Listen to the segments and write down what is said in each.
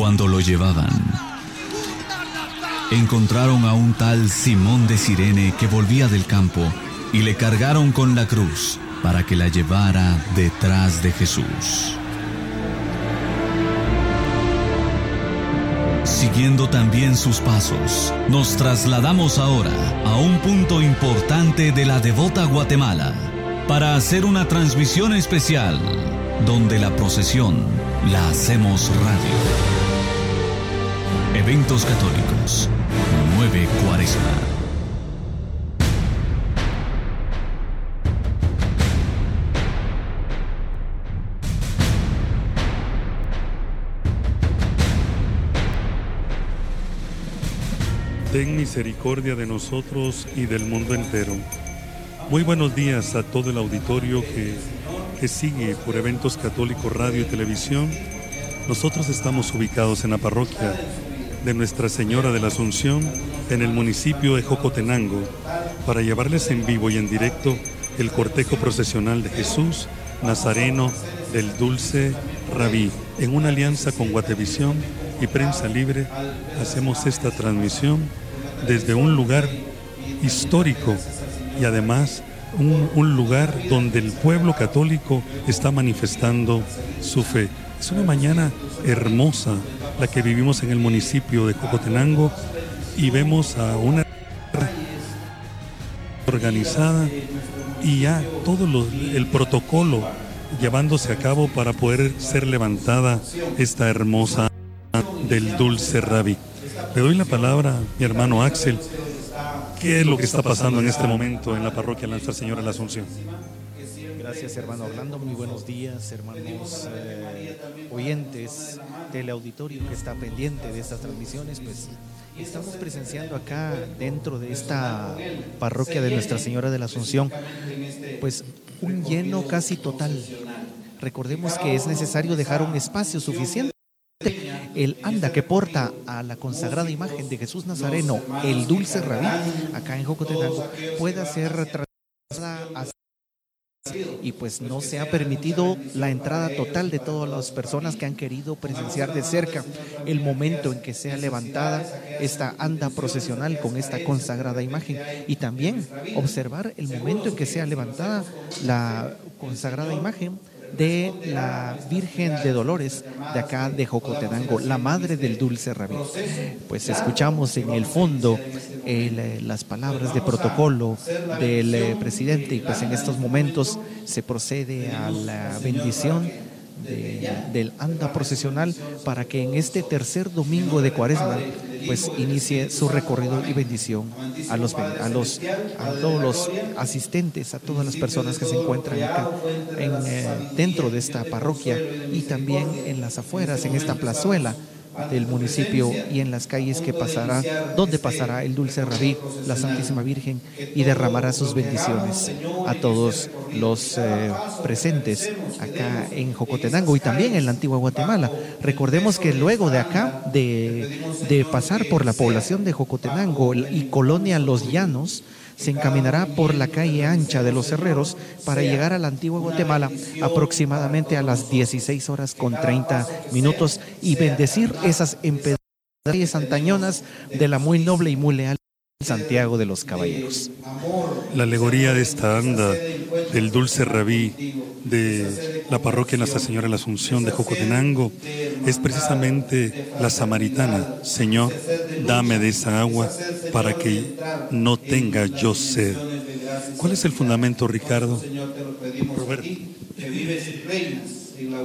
Cuando lo llevaban, encontraron a un tal Simón de Sirene que volvía del campo y le cargaron con la cruz para que la llevara detrás de Jesús. Siguiendo también sus pasos, nos trasladamos ahora a un punto importante de la devota Guatemala para hacer una transmisión especial donde la procesión la hacemos radio. Eventos católicos, 9 Cuaresma. Ten misericordia de nosotros y del mundo entero. Muy buenos días a todo el auditorio que, que sigue por eventos católicos radio y televisión. Nosotros estamos ubicados en la parroquia de Nuestra Señora de la Asunción en el municipio de Jocotenango para llevarles en vivo y en directo el cortejo procesional de Jesús Nazareno del Dulce Rabí. En una alianza con Guatevisión y Prensa Libre hacemos esta transmisión desde un lugar histórico y además un, un, lugar donde el pueblo católico está manifestando su fe. Es una mañana hermosa la que vivimos en el municipio de Cocotenango y vemos a una organizada y ya todo lo, el protocolo llevándose a cabo para poder ser levantada esta hermosa del dulce rabí. Le doy la palabra a mi hermano Axel. ¿Qué es lo que está pasando en este momento en la parroquia Nuestra Señora de la Asunción? Gracias, hermano Orlando. Muy buenos días, hermanos eh, oyentes del auditorio que está pendiente de estas transmisiones. Pues estamos presenciando acá dentro de esta parroquia de Nuestra Señora de la Asunción, pues un lleno casi total. Recordemos que es necesario dejar un espacio suficiente el anda que porta a la consagrada imagen de Jesús Nazareno, el dulce rabí, acá en Jocotenango, pueda ser trasladada y pues no se ha permitido la entrada total de todas las personas que han querido presenciar de cerca el momento en que sea levantada esta anda procesional con esta consagrada imagen. Y también observar el momento en que sea levantada la consagrada imagen de la Virgen de Dolores de acá de Jocotenango, la madre del dulce rabí. Pues escuchamos en el fondo el, las palabras de protocolo del eh, presidente y pues en estos momentos se procede a la bendición del anda procesional para que en este tercer domingo de cuaresma pues inicie su recorrido y bendición a los a los a todos los asistentes, a todas las personas que se encuentran acá en, eh, dentro de esta parroquia y también en las afueras, en esta plazuela del municipio y en las calles que pasará, donde pasará el dulce rabí, la Santísima Virgen, y derramará sus bendiciones a todos los eh, presentes acá en Jocotenango y también en la antigua Guatemala. Recordemos que luego de acá, de, de pasar por la población de Jocotenango y colonia Los Llanos, se encaminará por la calle ancha de los Herreros para llegar a la antigua Guatemala aproximadamente a las 16 horas con 30 minutos y bendecir esas empedradas antañonas de la muy noble y muy leal Santiago de los Caballeros. La alegoría de esta anda del dulce rabí de la parroquia Nuestra Señora de la Asunción de Jocotenango es precisamente la samaritana. Señor, dame de esa agua para que no tenga yo sed. ¿Cuál es el fundamento, Ricardo? Roberto.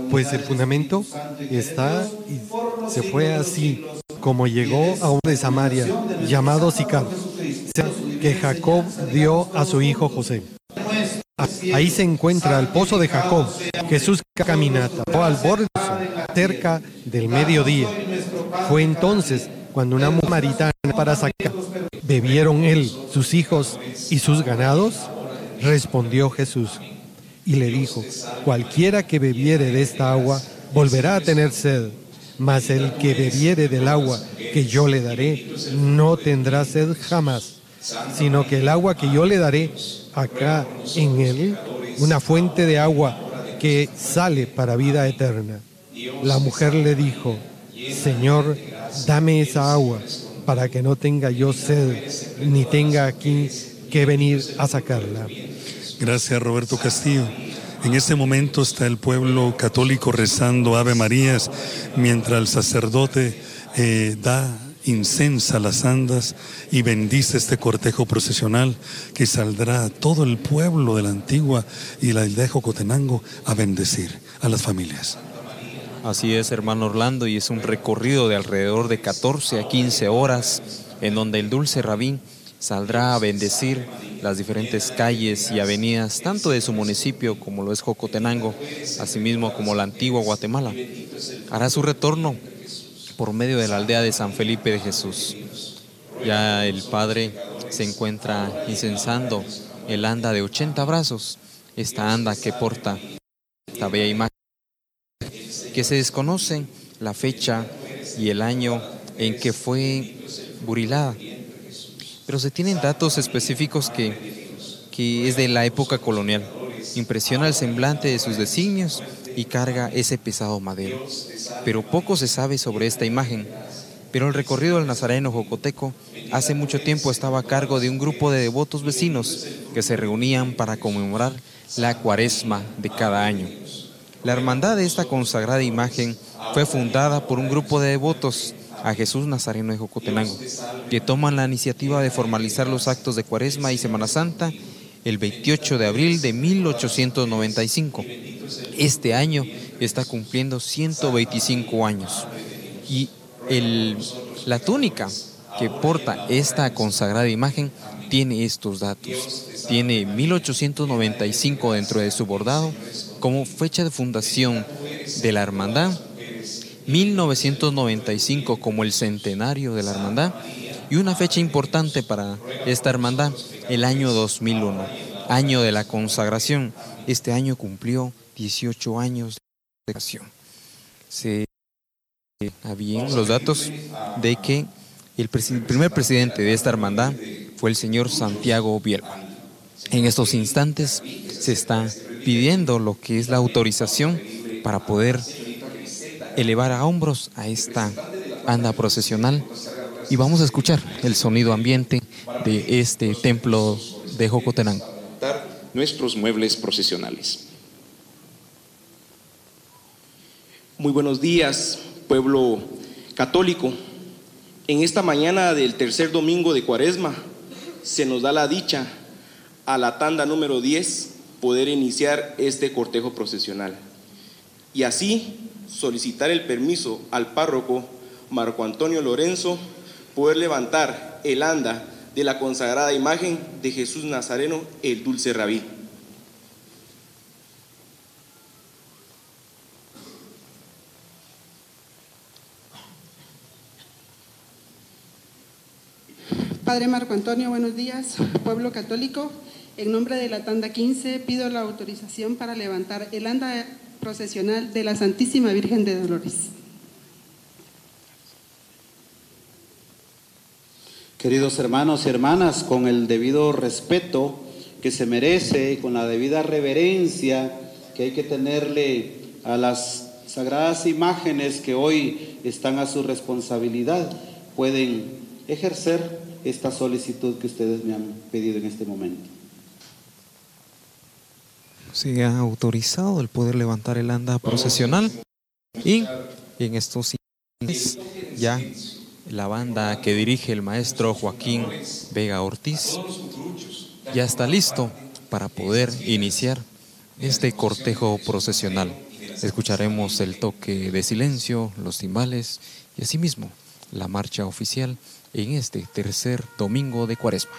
Pues el fundamento está y se fue así como llegó a un de Samaria llamado Sicar, que Jacob dio a su hijo José. Ahí se encuentra el pozo de Jacob. Jesús caminata al borde cerca del mediodía. Fue entonces cuando una mujer para sacar bebieron él, sus hijos y sus ganados. Respondió Jesús y le dijo, cualquiera que bebiere de esta agua volverá a tener sed, mas el que bebiere del agua que yo le daré no tendrá sed jamás, sino que el agua que yo le daré acá en él, una fuente de agua que sale para vida eterna. La mujer le dijo, Señor, dame esa agua para que no tenga yo sed ni tenga aquí que venir a sacarla. Gracias Roberto Castillo. En este momento está el pueblo católico rezando Ave Marías mientras el sacerdote eh, da incensa las andas y bendice este cortejo procesional que saldrá todo el pueblo de la antigua y la de Jocotenango a bendecir a las familias. Así es, hermano Orlando, y es un recorrido de alrededor de 14 a 15 horas en donde el dulce rabín saldrá a bendecir las diferentes calles y avenidas, tanto de su municipio como lo es Jocotenango, asimismo como la antigua Guatemala. Hará su retorno por medio de la aldea de San Felipe de Jesús. Ya el Padre se encuentra incensando el anda de 80 brazos, esta anda que porta esta bella imagen, que se desconoce la fecha y el año en que fue burilada, pero se tienen datos específicos que, que es de la época colonial. Impresiona el semblante de sus designios y carga ese pesado madero. Pero poco se sabe sobre esta imagen. Pero el recorrido del Nazareno Jocoteco hace mucho tiempo estaba a cargo de un grupo de devotos vecinos que se reunían para conmemorar la cuaresma de cada año. La hermandad de esta consagrada imagen fue fundada por un grupo de devotos a Jesús Nazareno de Jocotenango, que toman la iniciativa de formalizar los actos de Cuaresma y Semana Santa el 28 de abril de 1895. Este año está cumpliendo 125 años. Y el, la túnica que porta esta consagrada imagen tiene estos datos. Tiene 1895 dentro de su bordado como fecha de fundación de la hermandad, 1995 como el centenario de la hermandad y una fecha importante para esta hermandad, el año 2001, año de la consagración. Este año cumplió 18 años de consagración. Se habían los datos de que el, primer presidente de esta hermandad fue el señor Santiago Bielma. En estos instantes se está pidiendo lo que es la autorización para poder elevar a hombros a esta anda procesional y vamos a escuchar el sonido ambiente de este templo de Jocotenango. Nuestros muebles procesionales. Muy buenos días, pueblo católico. En esta mañana del tercer domingo de Cuaresma se nos da la dicha a la tanda número 10 poder iniciar este cortejo procesional y así solicitar el permiso al párroco Marco Antonio Lorenzo poder levantar el anda de la consagrada imagen de Jesús Nazareno, el dulce rabí. Padre Marco Antonio, buenos días. Pueblo católico, en nombre de la tanda 15 pido la autorización para levantar el anda procesional de la Santísima Virgen de Dolores. Queridos hermanos y hermanas, con el debido respeto que se merece y con la debida reverencia que hay que tenerle a las sagradas imágenes que hoy están a su responsabilidad, pueden ejercer esta solicitud que ustedes me han pedido en este momento. Se ha autorizado el poder levantar el anda procesional y en estos ya la banda que dirige el maestro Joaquín Vega Ortiz ya está listo para poder iniciar este cortejo procesional. Escucharemos el toque de silencio, los timbales y asimismo la marcha oficial en este tercer domingo de Cuaresma.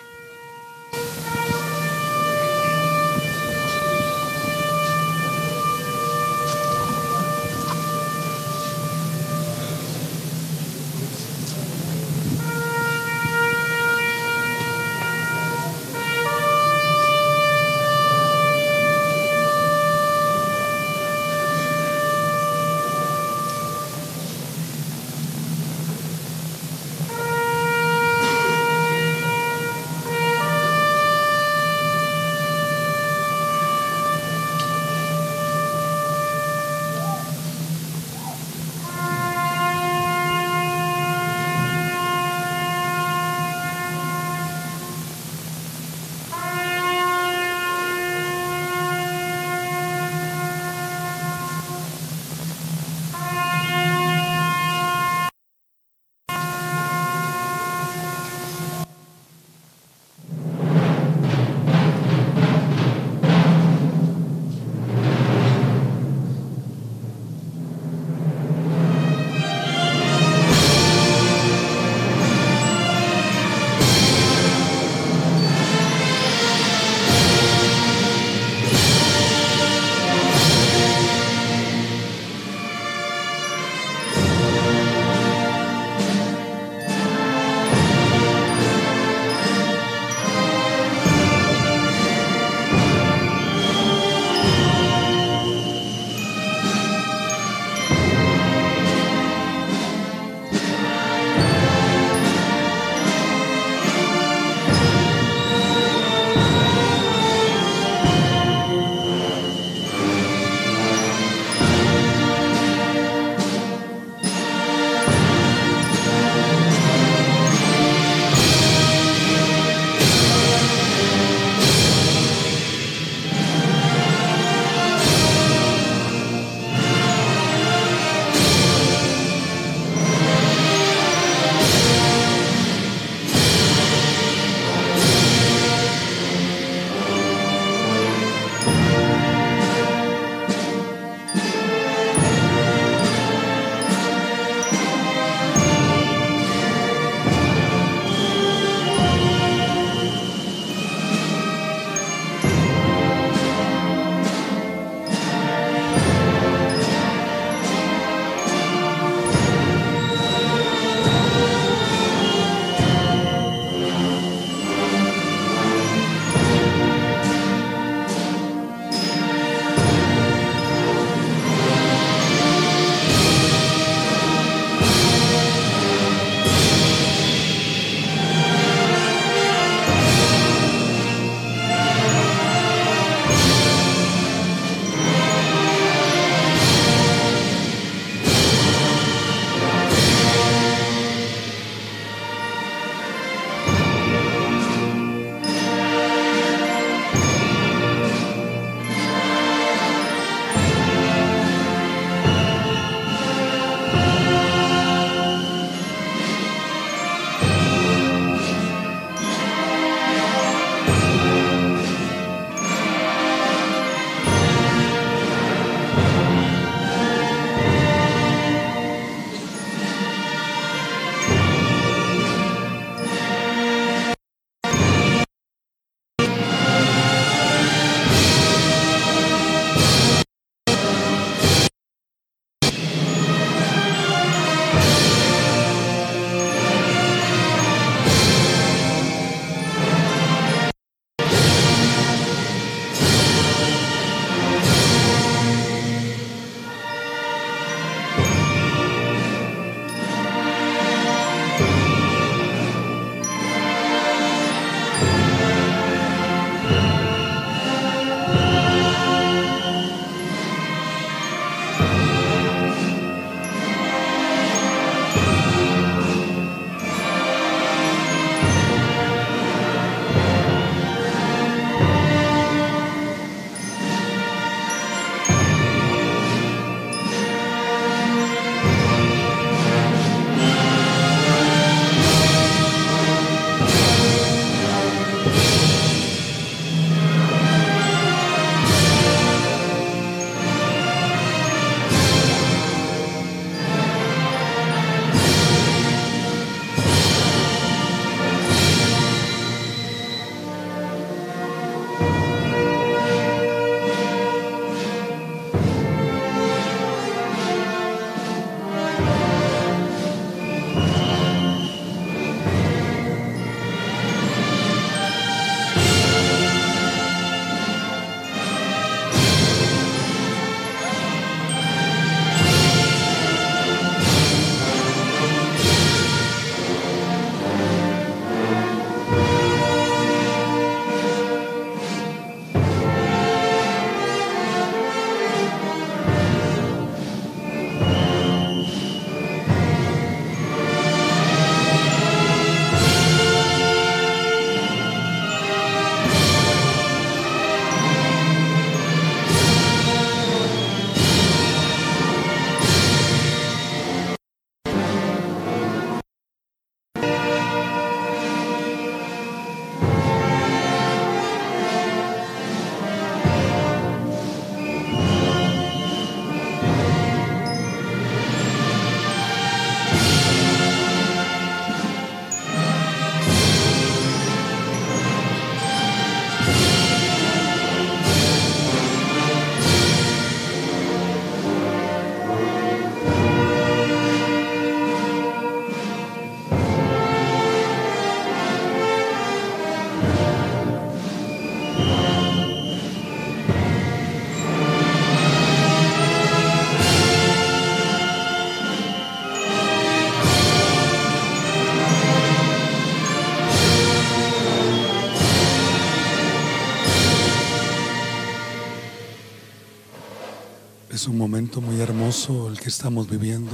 Es un momento muy hermoso el que estamos viviendo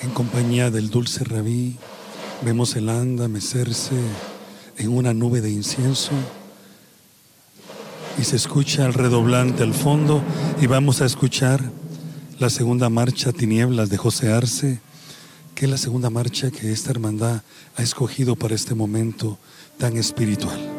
en compañía del dulce rabí. Vemos el anda mecerse en una nube de incienso y se escucha el redoblante al fondo y vamos a escuchar la segunda marcha Tinieblas de José Arce, que es la segunda marcha que esta hermandad ha escogido para este momento tan espiritual.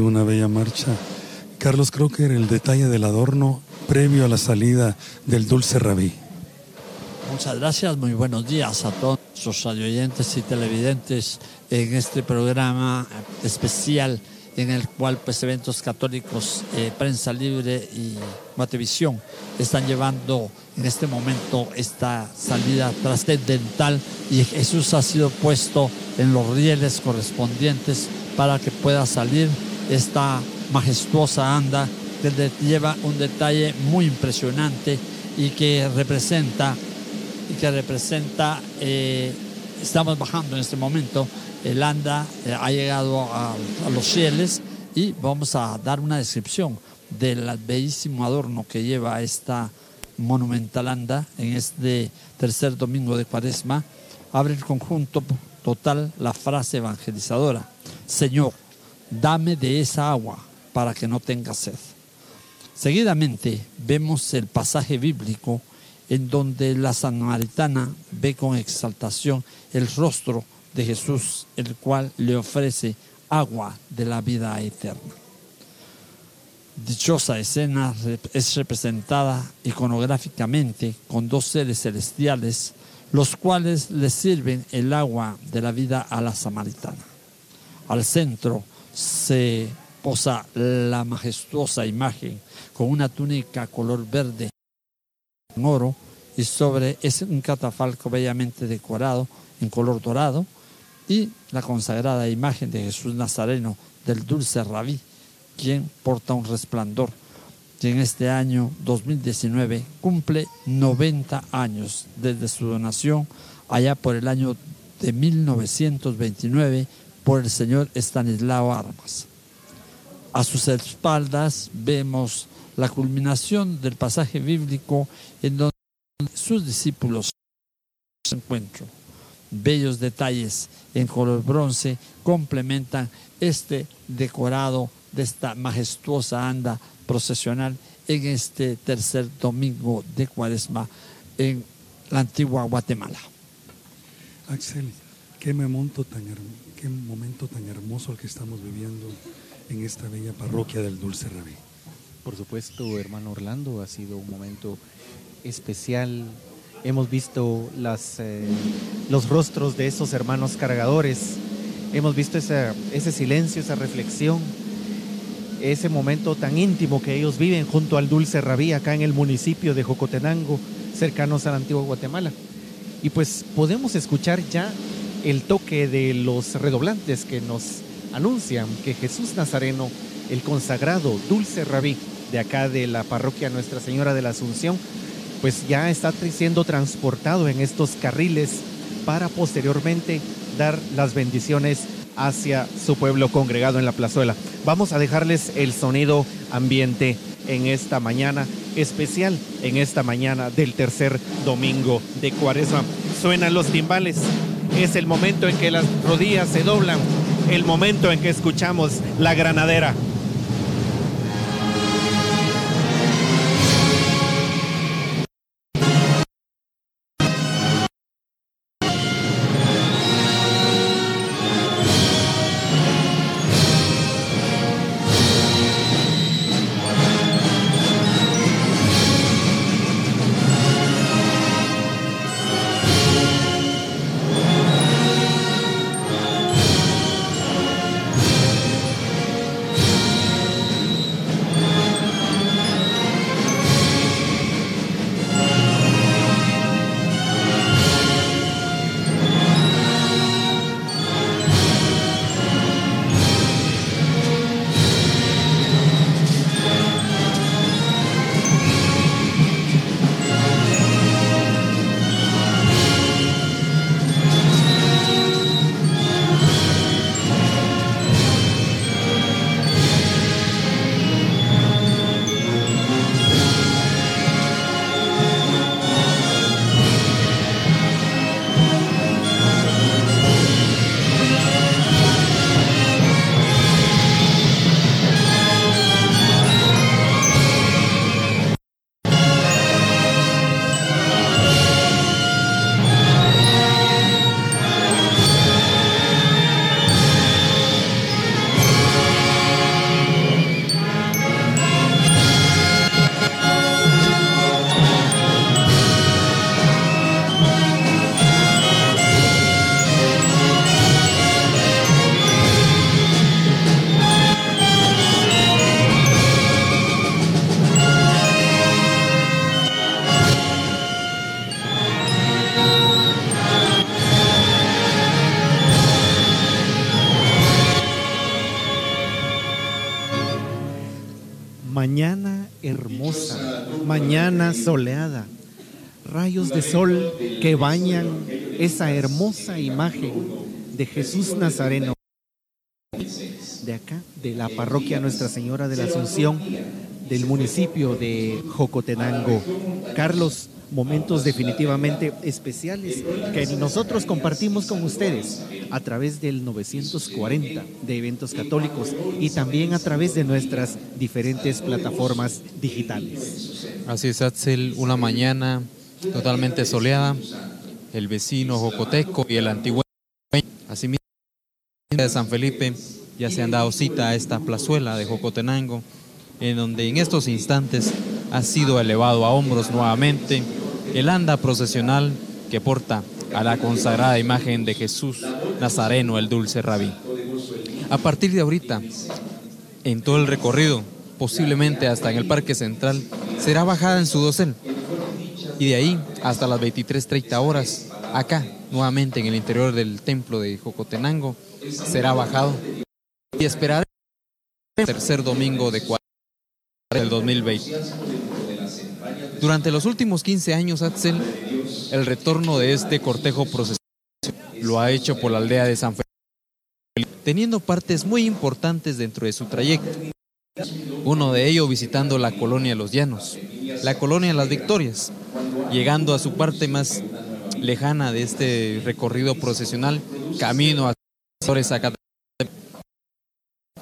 Una bella marcha. Carlos, era el detalle del adorno previo a la salida del Dulce Rabí. Muchas gracias, muy buenos días a todos nuestros radioyentes y televidentes en este programa especial en el cual pues eventos católicos, eh, prensa libre y Guatevisión están llevando en este momento esta salida trascendental y Jesús ha sido puesto en los rieles correspondientes para que pueda salir esta majestuosa anda que lleva un detalle muy impresionante y que representa y que representa eh, estamos bajando en este momento el anda eh, ha llegado a, los cielos y vamos a dar una descripción del bellísimo adorno que lleva esta monumental anda en este tercer domingo de cuaresma. Abre el conjunto total la frase evangelizadora, Señor, dame de esa agua para que no tenga sed. Seguidamente vemos el pasaje bíblico en donde la samaritana ve con exaltación el rostro de Jesús, el cual le ofrece agua de la vida eterna. Dichosa escena es representada iconográficamente con dos seres celestiales, los cuales le sirven el agua de la vida a la samaritana. Al centro se posa la majestuosa imagen con una túnica color verde en oro y sobre es un catafalco bellamente decorado en color dorado y la consagrada imagen de Jesús Nazareno del dulce rabí, quien porta un resplandor, y en este año 2019 cumple 90 años desde su donación allá por el año de 1929 por el señor Estanislao Armas. A sus espaldas vemos la culminación del pasaje bíblico en donde sus discípulos se encuentran bellos detalles en color bronce complementan este decorado de esta majestuosa anda procesional en este tercer domingo de cuaresma en la antigua Guatemala. Axel, qué momento tan, hermoso el que estamos viviendo en esta bella parroquia del Dulce Rabí. Por supuesto, hermano Orlando, ha sido un momento especial hemos visto eh, los rostros de esos hermanos cargadores, hemos visto ese silencio, esa reflexión, ese momento tan íntimo que ellos viven junto al Dulce Rabí, acá en el municipio de Jocotenango, cercanos a la antigua Guatemala. Y pues podemos escuchar ya el toque de los redoblantes que nos anuncian que Jesús Nazareno, el consagrado Dulce Rabí de acá de la parroquia Nuestra Señora de la Asunción, pues ya está siendo transportado en estos carriles para posteriormente dar las bendiciones hacia su pueblo congregado en la plazuela. Vamos a dejarles el sonido ambiente en esta mañana especial, en esta mañana del tercer domingo de Cuaresma. Suenan los timbales, es el momento en que las rodillas se doblan, el momento en que escuchamos la granadera. Hermosa, mañana soleada, rayos de sol que bañan esa hermosa imagen de Jesús Nazareno de acá, de la parroquia Nuestra Señora de la Asunción del municipio de Jocotenango. Carlos, momentos definitivamente especiales que nosotros compartimos con ustedes a través del 940 de eventos católicos y también a través de nuestras diferentes plataformas digitales. Así es, Axel, una mañana totalmente soleada, el vecino Jocoteco y el antiguo asimismo de San Felipe ya se han dado cita a esta plazuela de Jocotenango, en donde en estos instantes ha sido elevado a hombros nuevamente el anda procesional que porta a la consagrada imagen de Jesús Nazareno, el dulce rabí. A partir de ahorita, en todo el recorrido, posiblemente hasta en el Parque Central, será bajada en su dosel. Y de ahí hasta las 23.30 horas, acá, nuevamente en el interior del templo de Jocotenango, será bajado y esperar el tercer domingo de del 2020. Durante los últimos 15 años, Axel, el retorno de este cortejo procesional lo ha hecho por la aldea de San Felipe, teniendo partes muy importantes dentro de su trayecto. Uno de ellos visitando la colonia Los Llanos, la colonia Las Victorias, llegando a su parte más lejana de este recorrido procesional, camino a Zacatecas.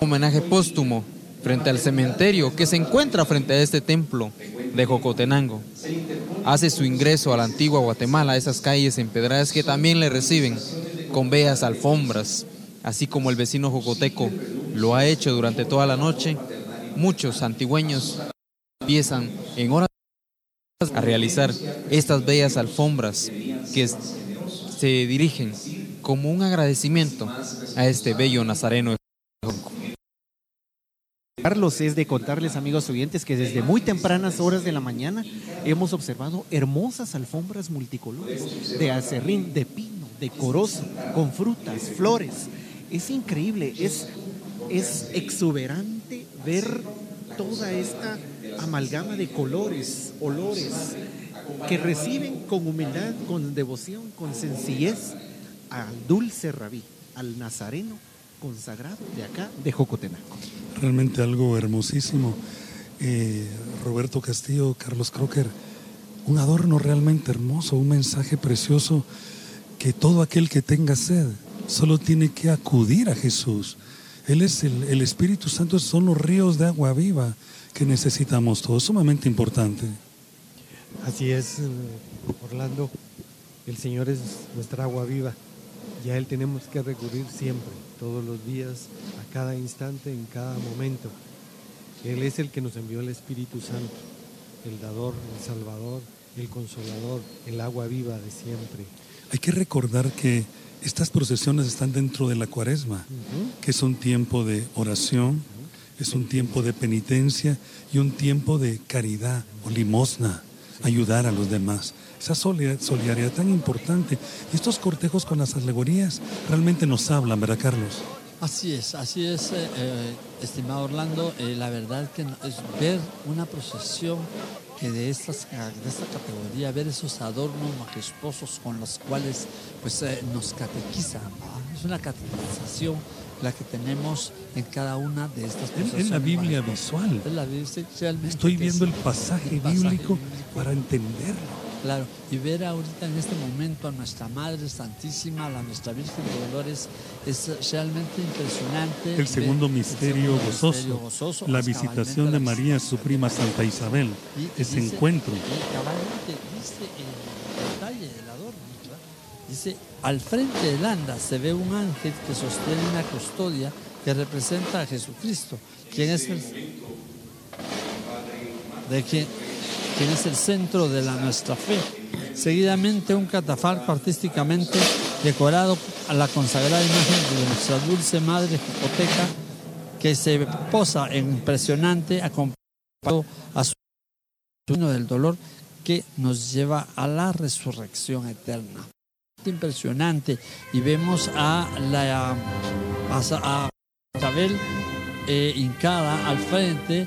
Homenaje póstumo frente al cementerio que se encuentra frente a este templo de Jocotenango. Hace su ingreso a la antigua Guatemala, esas calles empedradas que también le reciben con bellas alfombras, así como el vecino Jocoteco lo ha hecho durante toda la noche. Muchos antigüeños empiezan en horas a realizar estas bellas alfombras que se dirigen como un agradecimiento a este bello nazareno. Carlos, es de contarles, amigos oyentes, que desde muy tempranas horas de la mañana hemos observado hermosas alfombras multicolores de acerrín, de pino, de corozo, con frutas, flores. Es increíble, es, es exuberante ver toda esta amalgama de colores, olores, que reciben con humildad, con devoción, con sencillez al dulce rabí, al nazareno consagrado de acá, de Jocotenango realmente algo hermosísimo. Eh, Roberto Castillo, Carlos Crocker, un adorno realmente hermoso, un mensaje precioso que todo aquel que tenga sed solo tiene que acudir a Jesús. Él es el, el Espíritu Santo, son los ríos de agua viva que necesitamos todos, sumamente importante. Así es, Orlando, el Señor es nuestra agua viva y a Él tenemos que recurrir siempre, todos los días, cada instante, en cada momento. Él es el que nos envió el Espíritu Santo, el dador, el salvador, el consolador, el agua viva de siempre. Hay que recordar que estas procesiones están dentro de la cuaresma, que es un tiempo de oración, es un tiempo de penitencia y un tiempo de caridad o limosna, ayudar a los demás esa solidaridad tan importante. Y estos cortejos con las alegorías realmente nos hablan, ¿verdad, Carlos? Así es, así es, eh, eh, estimado Orlando. Eh, la verdad que es ver una procesión que de, estas, de esta categoría, ver esos adornos majestuosos con los cuales pues, nos catequizan. Es una catequización la que tenemos en cada una de estas procesiones. Es la Biblia visual. Es la Biblia, Estoy viendo el pasaje, bíblico para entenderlo. Claro, y ver ahorita en este momento a nuestra Madre Santísima, a nuestra Virgen de Dolores, es realmente impresionante. El segundo misterio, gozoso, la visitación de, María, su prima Santa Isabel, ese encuentro. dice el detalle del adorno, dice, al frente del anda se ve un ángel que sostiene una custodia que representa a Jesucristo, quien es el... De quien, es el centro de nuestra fe. Seguidamente un catafalco artísticamente decorado a la consagrada imagen de nuestra dulce madre Jicoteca que se posa impresionante acompañado a su del dolor que nos lleva a la resurrección eterna. Impresionante y vemos a la a, Isabel eh, hincada al frente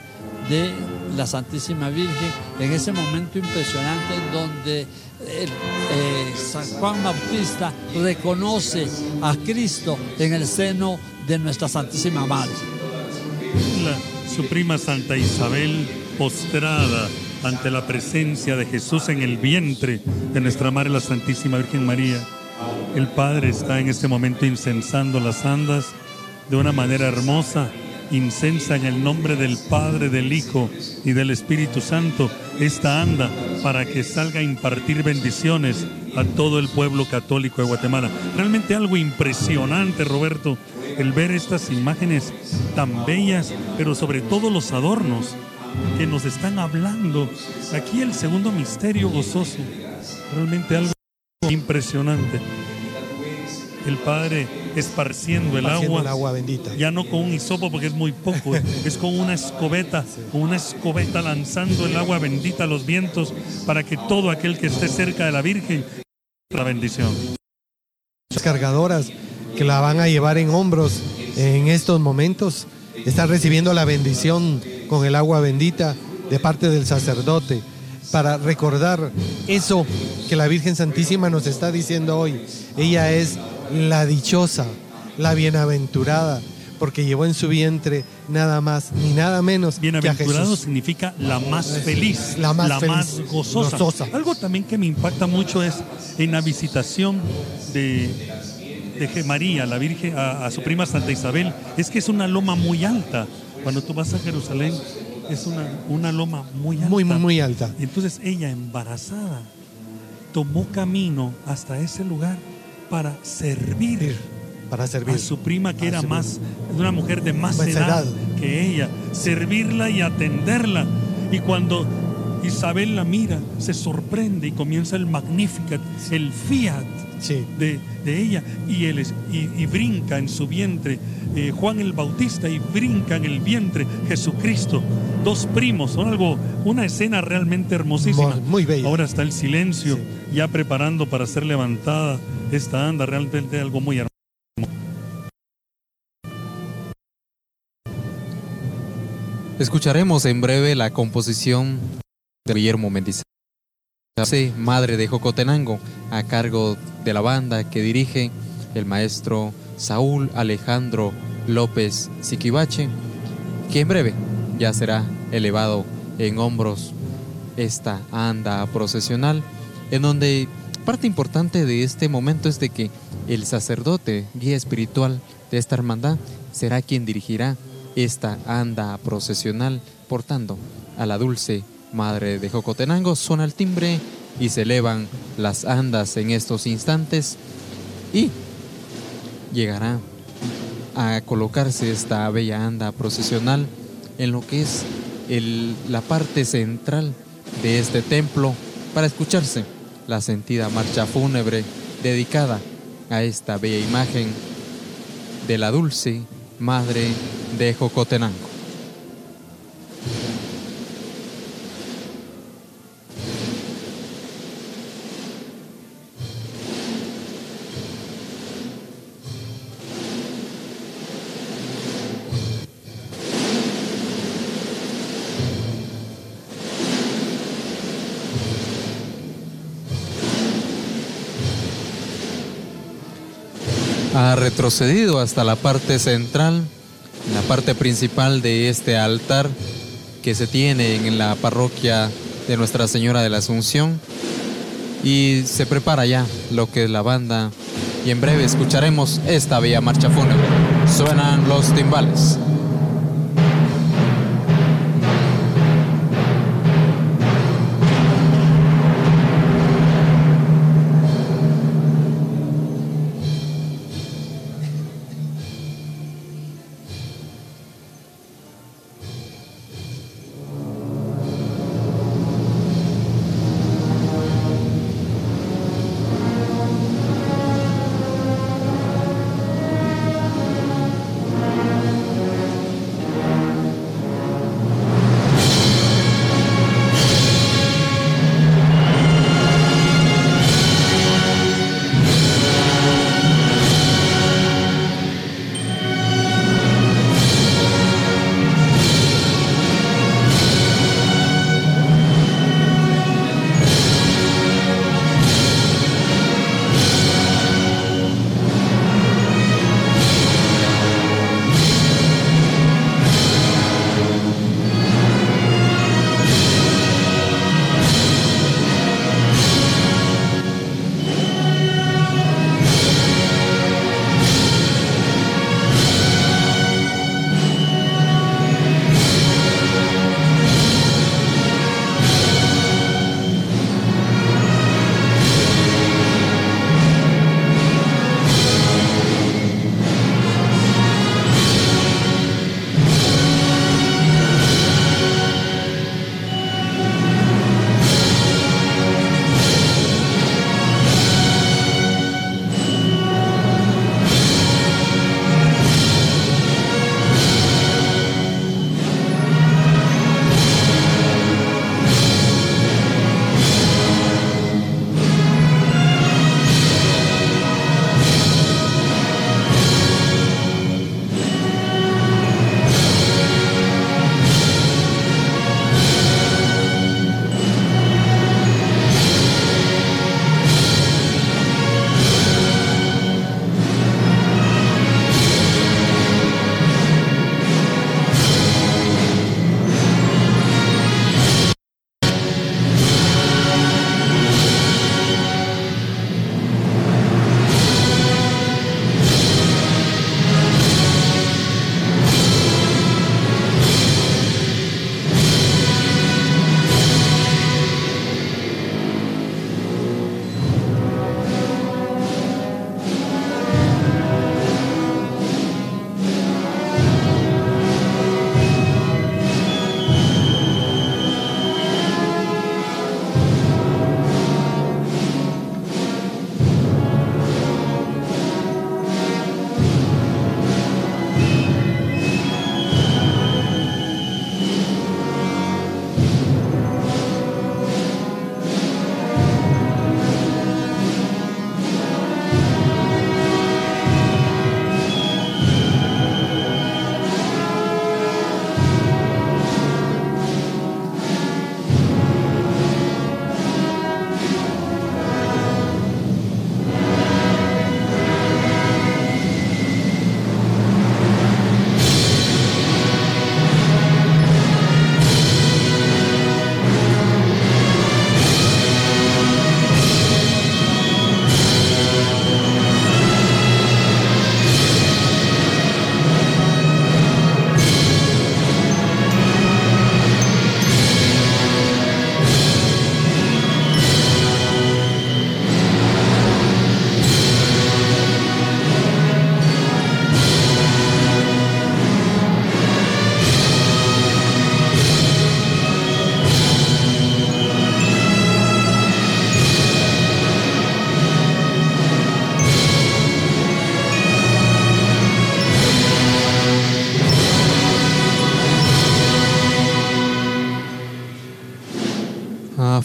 de la Santísima Virgen en ese momento impresionante donde eh, San Juan Bautista reconoce a Cristo en el seno de nuestra Santísima Madre. La Suprema Santa Isabel postrada ante la presencia de Jesús en el vientre de nuestra Madre la Santísima Virgen María. El Padre está en este momento incensando las andas de una manera hermosa incensa en el nombre del Padre, del Hijo y del Espíritu Santo esta anda para que salga a impartir bendiciones a todo el pueblo católico de Guatemala. Realmente algo impresionante, Roberto, el ver estas imágenes tan bellas, pero sobre todo los adornos que nos están hablando. Aquí el segundo misterio gozoso, realmente algo impresionante el Padre esparciendo el agua. El agua bendita. Ya no con un hisopo porque es muy poco, es con una escobeta, con una escobeta lanzando el agua bendita a los vientos para que todo aquel que esté cerca de la Virgen la bendición. Las cargadoras que la van a llevar en hombros en estos momentos están recibiendo la bendición con el agua bendita de parte del sacerdote para recordar eso que la Virgen Santísima nos está diciendo hoy. Ella es la dichosa, la bienaventurada, porque llevó en su vientre nada más ni nada menos Bienaventurado que a significa la más feliz, la más, más gozosa. Algo también que me impacta mucho es en la visitación de, de María, la Virgen, a, su prima Santa Isabel, es que es una loma muy alta. Cuando tú vas a Jerusalén, es una, una loma muy alta. Muy, muy, muy alta. Entonces ella, embarazada, tomó camino hasta ese lugar para servir. Para servir. A su prima que era más, una mujer de más, edad, que ella. Servirla y atenderla. Y cuando Isabel la mira, se sorprende y comienza el Magnificat, el Fiat de, ella. Y, él y, brinca en su vientre eh, Juan el Bautista y brinca en el vientre Jesucristo. Dos primos, son algo, una escena realmente hermosísima. Muy, bella. Ahora está el silencio, ya preparando para ser levantada esta anda, realmente algo muy hermoso. Escucharemos en breve la composición de Guillermo Mendizábal, madre de Jocotenango, a cargo de la banda que dirige el maestro Saúl Alejandro López Siquibache, que en breve ya será elevado en hombros esta anda procesional, en donde parte importante de este momento es de que el sacerdote, guía espiritual de esta hermandad, será quien dirigirá esta anda procesional portando a la dulce Madre de Jocotenango. Suena el timbre y se elevan las andas en estos instantes y llegará a colocarse esta bella anda procesional en lo que es la parte central de este templo para escucharse la sentida marcha fúnebre dedicada a esta bella imagen de la dulce Madre de Jocotenango. Ha retrocedido hasta la parte central, la parte principal de este altar que se tiene en la parroquia de Nuestra Señora de la Asunción y se prepara ya lo que es la banda y en breve escucharemos esta bella marcha fúnebre. Suenan los timbales.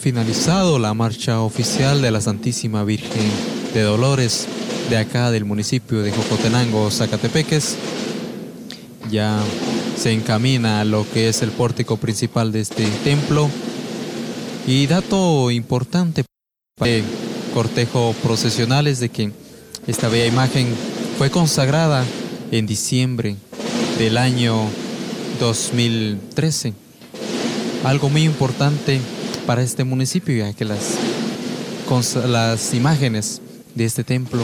Finalizado la marcha oficial de la Santísima Virgen de Dolores de acá del municipio de Jocotenango, Zacatepeques. Ya se encamina a lo que es el pórtico principal de este templo. Y dato importante para el cortejo procesional es de que esta bella imagen fue consagrada en diciembre del año 2013. Algo muy importante para este municipio, ya que las, las imágenes de este templo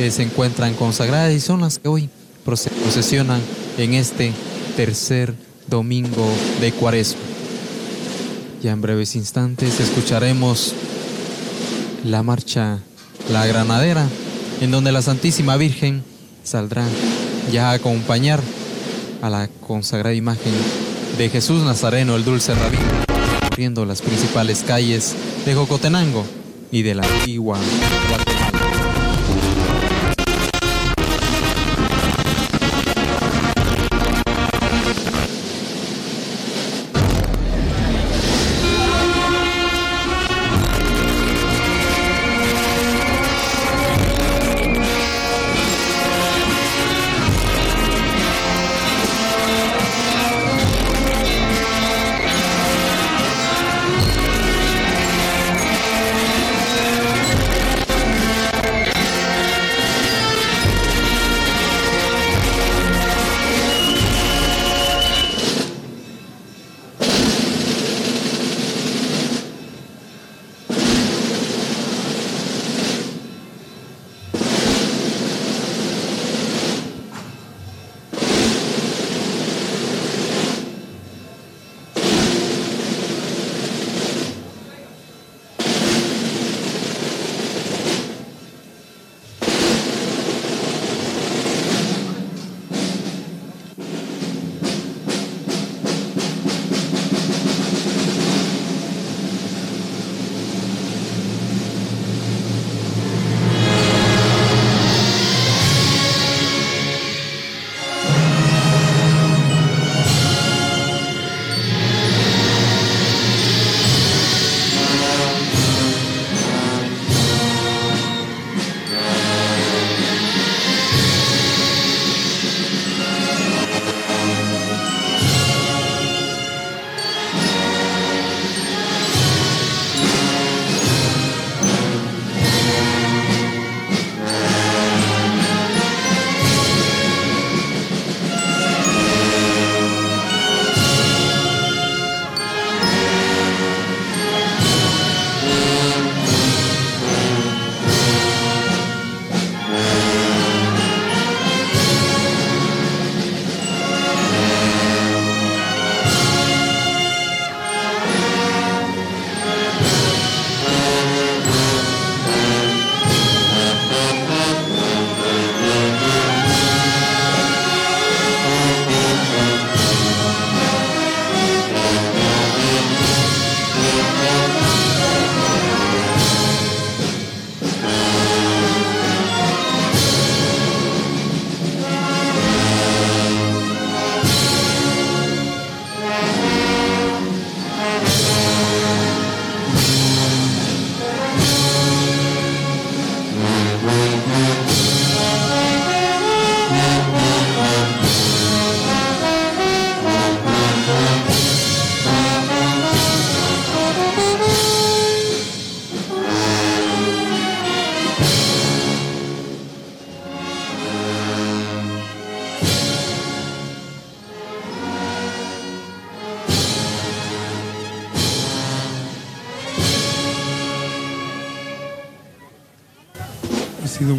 eh, se encuentran consagradas y son las que hoy procesionan en este tercer domingo de Cuaresma. Ya en breves instantes escucharemos la marcha La Granadera, en donde la Santísima Virgen saldrá ya a acompañar a la consagrada imagen de Jesús Nazareno, el dulce rabí, corriendo las principales calles de Jocotenango y de la antigua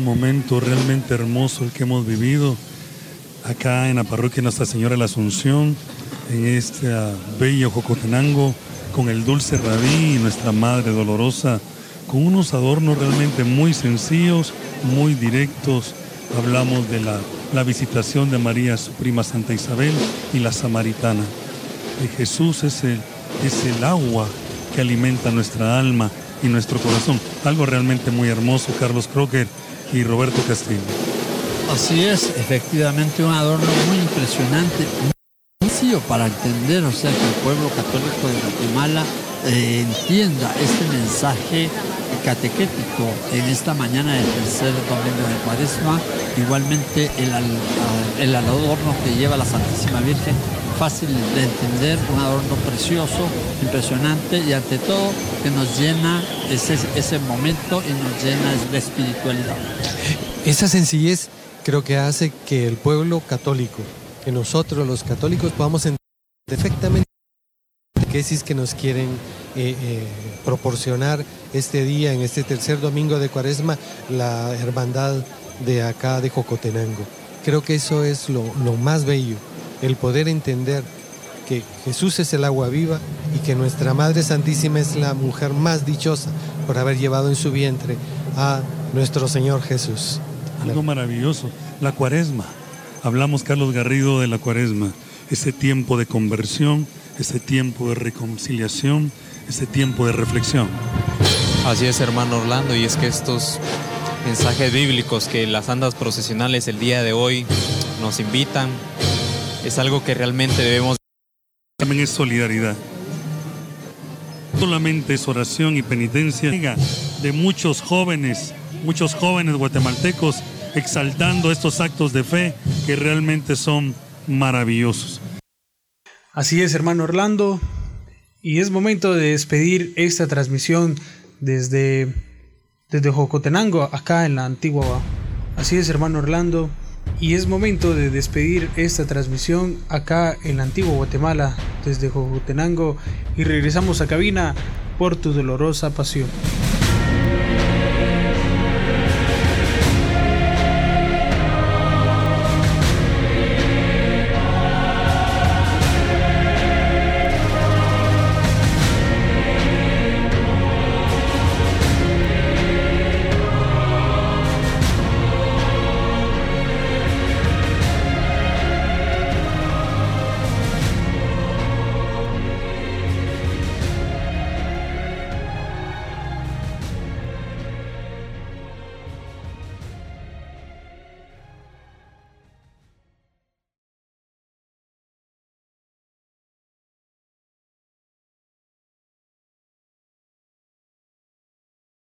momento realmente hermoso el que hemos vivido acá en la parroquia Nuestra Señora de la Asunción, en este bello Jocotenango, con el dulce rabí y nuestra Madre Dolorosa, con unos adornos realmente muy sencillos, muy directos. Hablamos de la, la visitación de María, su prima Santa Isabel, y la Samaritana. De Jesús es el, es el agua que alimenta nuestra alma y nuestro corazón. Algo realmente muy hermoso, Carlos Crocker y Roberto Castillo. Así es, efectivamente un adorno muy impresionante, muy sencillo para entender, o sea que el pueblo católico de Guatemala entienda este mensaje catequético en esta mañana del tercer domingo de Cuaresma, igualmente el, el adorno que lleva la Santísima Virgen, fácil de entender, un adorno precioso, impresionante y ante todo que nos llena ese, ese momento y nos llena de espiritualidad. Esa sencillez creo que hace que el pueblo católico, que nosotros los católicos podamos entender perfectamente qué es que nos quieren eh, eh, proporcionar este día, en este tercer domingo de Cuaresma, la hermandad de acá de Jocotenango. Creo que eso es lo, lo más bello, el poder entender que Jesús es el agua viva y que nuestra Madre Santísima es la mujer más dichosa por haber llevado en su vientre a nuestro Señor Jesús. Algo maravilloso, la cuaresma. Hablamos, Carlos Garrido, de la cuaresma, ese tiempo de conversión, ese tiempo de reconciliación, ese tiempo de reflexión. Así es, hermano Orlando, y es que estos mensajes bíblicos que las andas procesionales el día de hoy nos invitan, es algo que realmente debemos... También es solidaridad. Solamente es oración y penitencia de muchos jóvenes, muchos jóvenes guatemaltecos exaltando estos actos de fe que realmente son maravillosos. Así es, hermano Orlando, y es momento de despedir esta transmisión desde, desde Jocotenango, acá en la antigua. Así es, hermano Orlando, y es momento de despedir esta transmisión acá en la antigua Guatemala, desde Jocotenango, y regresamos a cabina por tu dolorosa pasión.